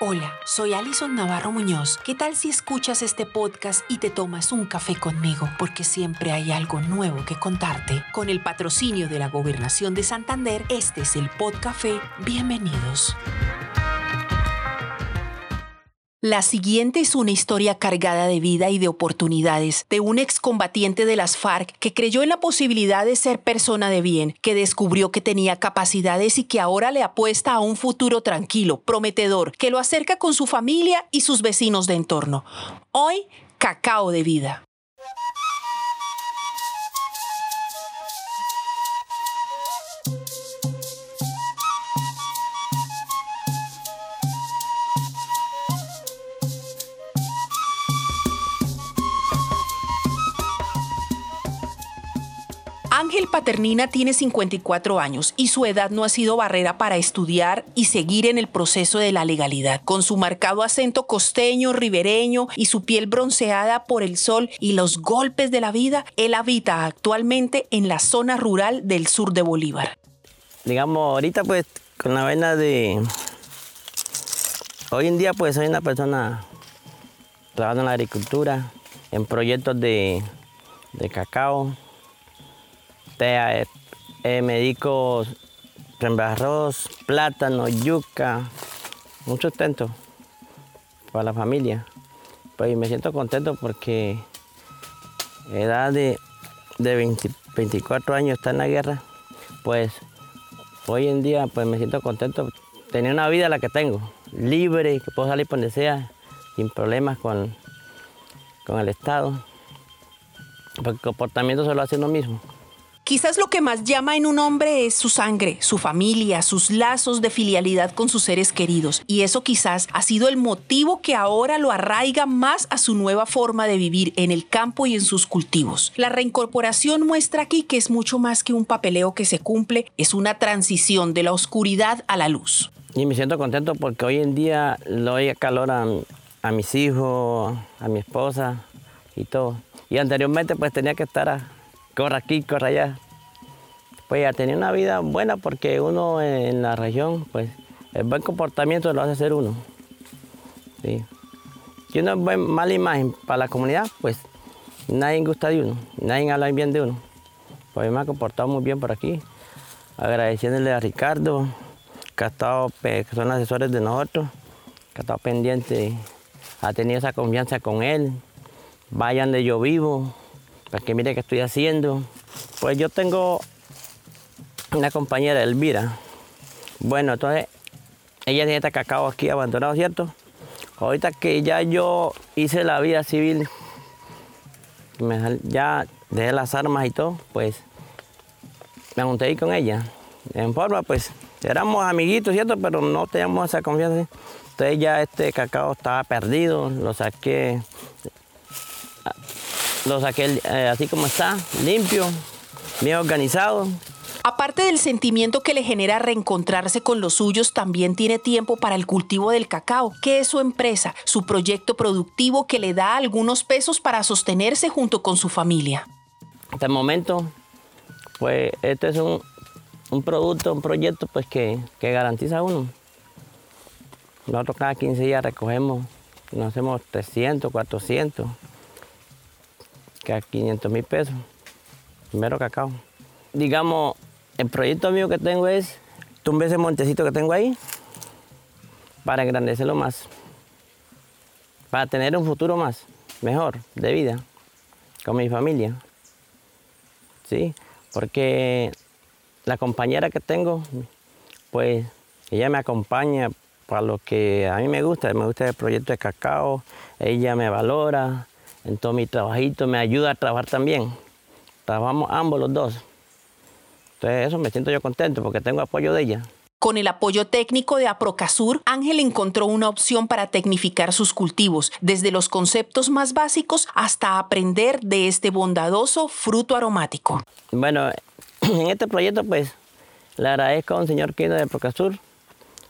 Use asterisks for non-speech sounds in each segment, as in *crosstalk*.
Hola, soy Alison Navarro Muñoz. ¿Qué tal si escuchas este podcast y te tomas un café conmigo? Porque siempre hay algo nuevo que contarte. Con el patrocinio de la Gobernación de Santander, este es el Podcafé. Bienvenidos. La siguiente es una historia cargada de vida y de oportunidades de un excombatiente de las FARC que creyó en la posibilidad de ser persona de bien, que descubrió que tenía capacidades y que ahora le apuesta a un futuro tranquilo, prometedor, que lo acerca con su familia y sus vecinos de entorno. Hoy, cacao de vida. Ángel Paternina tiene 54 años y su edad no ha sido barrera para estudiar y seguir en el proceso de la legalidad. Con su marcado acento costeño, ribereño y su piel bronceada por el sol y los golpes de la vida, él habita actualmente en la zona rural del sur de Bolívar. Digamos, ahorita pues con la vena de... Hoy en día pues soy una persona trabajando en la agricultura, en proyectos de, de cacao, eh, eh, me dedico plátano, yuca, un sustento para la familia. Pues me siento contento porque edad de, de 24 años está en la guerra, pues hoy en día pues me siento contento tener una vida la que tengo, libre, que puedo salir por donde sea, sin problemas con, con el Estado. Porque el comportamiento se lo hace uno mismo. Quizás lo que más llama en un hombre es su sangre, su familia, sus lazos de filialidad con sus seres queridos. Y eso quizás ha sido el motivo que ahora lo arraiga más a su nueva forma de vivir en el campo y en sus cultivos. La reincorporación muestra aquí que es mucho más que un papeleo que se cumple, es una transición de la oscuridad a la luz. Y me siento contento porque hoy en día le doy calor a, a mis hijos, a mi esposa y todo. Y anteriormente pues tenía que estar a, corra aquí, corra allá. Pues ya tenía una vida buena porque uno en la región, pues el buen comportamiento lo hace ser uno. Sí. Si uno es mala imagen para la comunidad, pues nadie gusta de uno, nadie habla bien de uno. Pues me ha comportado muy bien por aquí, agradeciéndole a Ricardo, que, ha estado, que son asesores de nosotros, que ha estado pendiente, ha tenido esa confianza con él. Vayan de yo vivo, para que mire qué estoy haciendo. Pues yo tengo una compañera, Elvira. Bueno, entonces ella tiene este cacao aquí abandonado, ¿cierto? Ahorita que ya yo hice la vida civil, ya dejé las armas y todo, pues me junté ahí con ella. En forma, pues éramos amiguitos, ¿cierto? Pero no teníamos esa confianza. Entonces ya este cacao estaba perdido, lo saqué lo saqué eh, así como está, limpio, bien organizado. Aparte del sentimiento que le genera reencontrarse con los suyos, también tiene tiempo para el cultivo del cacao, que es su empresa, su proyecto productivo que le da algunos pesos para sostenerse junto con su familia. Hasta el momento, pues este es un, producto, un proyecto pues que, que garantiza uno. Nosotros cada 15 días recogemos, nos hacemos 300, 400 que a 500 mil pesos, primero cacao. Digamos, el proyecto mío que tengo es tumbe ese montecito que tengo ahí para engrandecerlo más, para tener un futuro más, mejor, de vida, con mi familia. ¿Sí? Porque la compañera que tengo, pues ella me acompaña para lo que a mí me gusta, me gusta el proyecto de cacao, ella me valora, en todo mi trabajito, me ayuda a trabajar también. Trabajamos ambos los dos. Entonces eso me siento yo contento porque tengo apoyo de ella. Con el apoyo técnico de Aprocasur, Ángel encontró una opción para tecnificar sus cultivos, desde los conceptos más básicos hasta aprender de este bondadoso fruto aromático. Bueno, *clears throat* en este proyecto pues le agradezco a un señor Quino de Aprocasur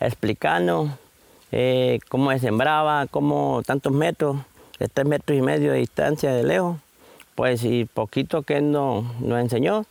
explicando eh, cómo se sembraba, cómo tantos metros, de tres metros y medio de distancia de lejos, pues y poquito que nos, nos enseñó,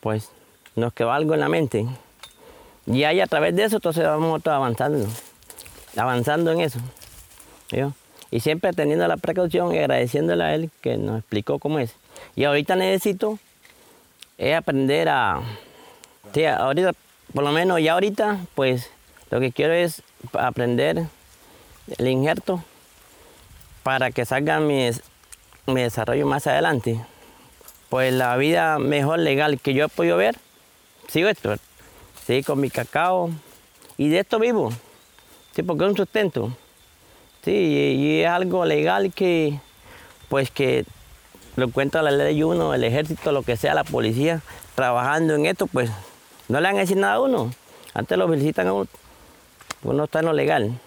pues nos quedó algo en la mente. Y ahí a través de eso entonces vamos avanzando, avanzando en eso. Y siempre teniendo la precaución y agradeciéndole a él que nos explicó cómo es. Y ahorita necesito es aprender a, sí, ahorita, por lo menos ya ahorita, pues lo que quiero es aprender el injerto para que salga mi, mi desarrollo más adelante. Pues la vida mejor legal que yo he podido ver, sigo esto, sí, con mi cacao y de esto vivo, sí, porque es un sustento. Sí, y, es algo legal que, pues que lo encuentra la ley de uno, el ejército, lo que sea, la policía, trabajando en esto, pues no le van a decir nada a uno. Antes lo felicitan a uno, uno está en lo legal.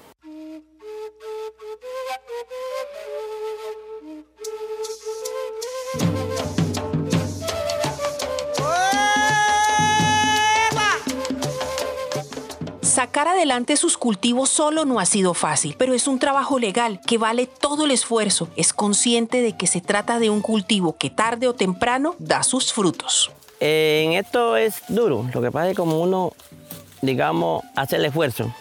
Sacar adelante sus cultivos solo no ha sido fácil, pero es un trabajo legal que vale todo el esfuerzo. Es consciente de que se trata de un cultivo que tarde o temprano da sus frutos. En esto es duro, lo que pasa es como uno, digamos, hace el esfuerzo,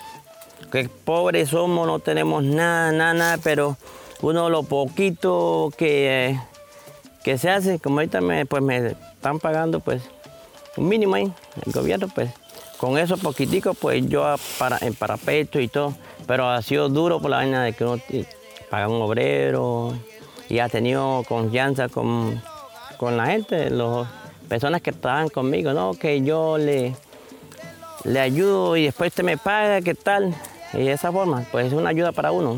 que pobres somos, no tenemos nada, nada, nada, pero uno lo poquito que, que se hace, como ahorita me, pues me están pagando pues un mínimo ahí, el gobierno pues con eso poquitico, pues yo para, en parapeto y todo, pero ha sido duro por la vaina de que uno paga un obrero y ha tenido confianza con, con la gente, las personas que estaban conmigo, ¿no? Que yo le, le ayudo y después usted me paga, ¿qué tal? Y de esa forma, pues es una ayuda para uno.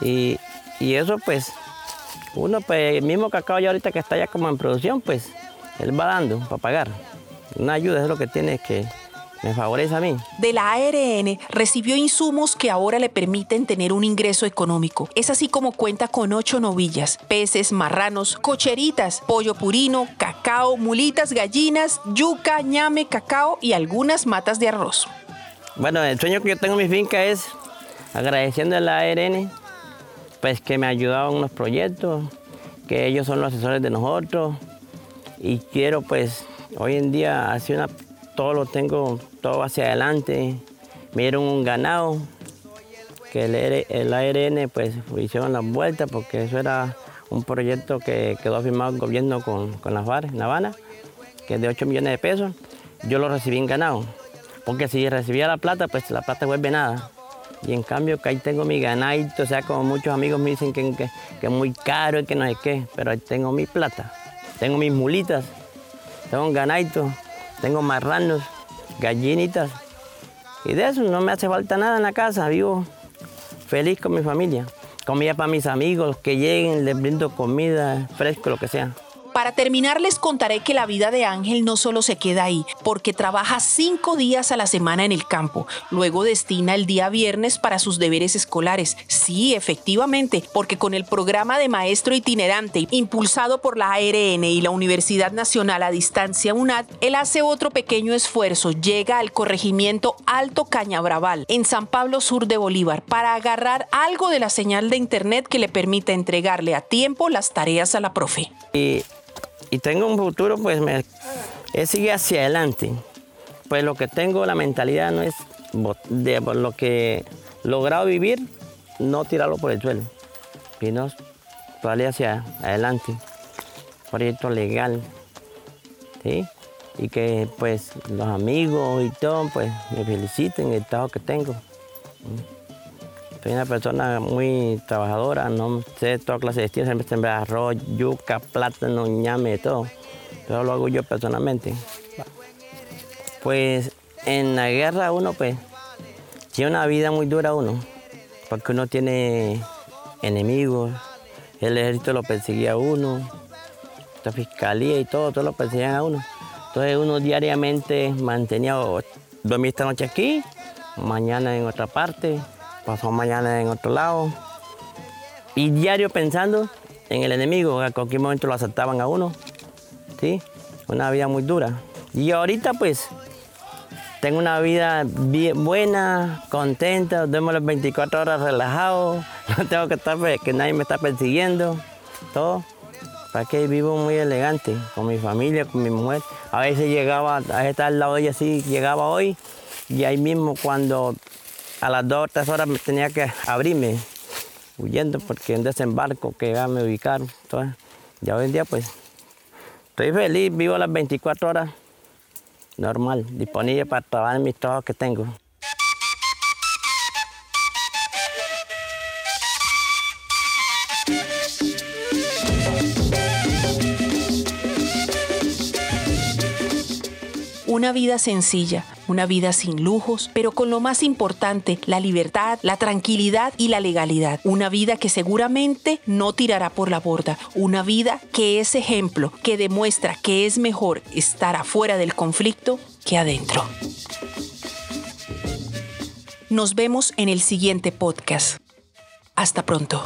Y, y eso pues, uno pues, el mismo cacao ya ahorita que está ya como en producción, pues, él va dando para pagar. Una ayuda es lo que tiene que me favorece a mí. De la ARN recibió insumos que ahora le permiten tener un ingreso económico. Es así como cuenta con ocho novillas, peces, marranos, cocheritas, pollo purino, cacao, mulitas, gallinas, yuca, ñame, cacao y algunas matas de arroz. Bueno, el sueño que yo tengo en mi finca es agradeciendo a la ARN, pues que me ha ayudado en unos proyectos, que ellos son los asesores de nosotros y quiero pues hoy en día hacer una todo lo tengo todo hacia adelante. Me dieron un ganado, que el, ARN pues hicieron la vuelta porque eso era un proyecto que quedó firmado el gobierno con, con la en La Habana, que es de 8 millones de pesos. Yo lo recibí en ganado, porque si recibía la plata, pues la plata vuelve nada. Y en cambio que ahí tengo mi ganadito, o sea, como muchos amigos me dicen que, que, que es muy caro y que no sé qué, pero ahí tengo mi plata, tengo mis mulitas, tengo un ganadito tengo marranos, gallinitas. Y de eso no me hace falta nada en la casa. Vivo feliz con mi familia. Comida para mis amigos, que lleguen, les brindo comida, fresco, lo que sea. Para terminar, les contaré que la vida de Ángel no solo se queda ahí, porque trabaja cinco días a la semana en el campo. Luego destina el día viernes para sus deberes escolares. Sí, efectivamente, porque con el programa de maestro itinerante impulsado por la ARN y la Universidad Nacional a Distancia UNAD, él hace otro pequeño esfuerzo. Llega al corregimiento Alto Cañabraval, en San Pablo Sur de Bolívar, para agarrar algo de la señal de internet que le permita entregarle a tiempo las tareas a la profe y tengo un futuro, pues me, es seguir hacia adelante. Pues lo que tengo, la mentalidad no es de lo que he logrado vivir, no tirarlo por el suelo, sino salir hacia adelante. Proyecto legal, ¿sí? Y que pues los amigos y todo, pues me feliciten el trabajo que tengo. Soy una persona muy trabajadora, no sé toda clase de estilos, siempre sembrar arroz, yuca, plátano, ñame, todo. Todo lo hago yo personalmente. Pues en la guerra uno pues tiene una vida muy dura uno, porque uno tiene enemigos, el ejército lo perseguía a uno, la fiscalía y todo, todo lo perseguían a uno. Entonces uno diariamente mantenía, dormir esta noche aquí, mañana en otra parte, pasó mañana en otro lado. Y diario pensando en el enemigo, a cualquier momento lo asaltaban a uno. ¿sí? Una vida muy dura. Y ahorita pues tengo una vida buena, contenta, duermo las 24 horas relajado, *laughs* no tengo que estar, que nadie me está persiguiendo, todo. para que vivo muy elegante, con mi familia, con mi mujer. A veces llegaba, a estaba al lado de ella así, llegaba hoy, y ahí mismo cuando a las dos o tres horas me tenía que abrirme, huyendo porque un desembarco que me ubicaron. Entonces, ya hoy en día pues estoy feliz, vivo las 24 horas normal, disponible para trabajar en mis trabajos que tengo. Una vida sencilla, una vida sin lujos, pero con lo más importante, la libertad, la tranquilidad y la legalidad. Una vida que seguramente no tirará por la borda. Una vida que es ejemplo, que demuestra que es mejor estar afuera del conflicto que adentro. Nos vemos en el siguiente podcast. Hasta pronto.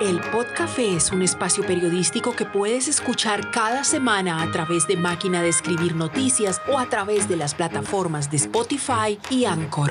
El Podcafé es un espacio periodístico que puedes escuchar cada semana a través de Máquina de Escribir Noticias o a través de las plataformas de Spotify y Anchor.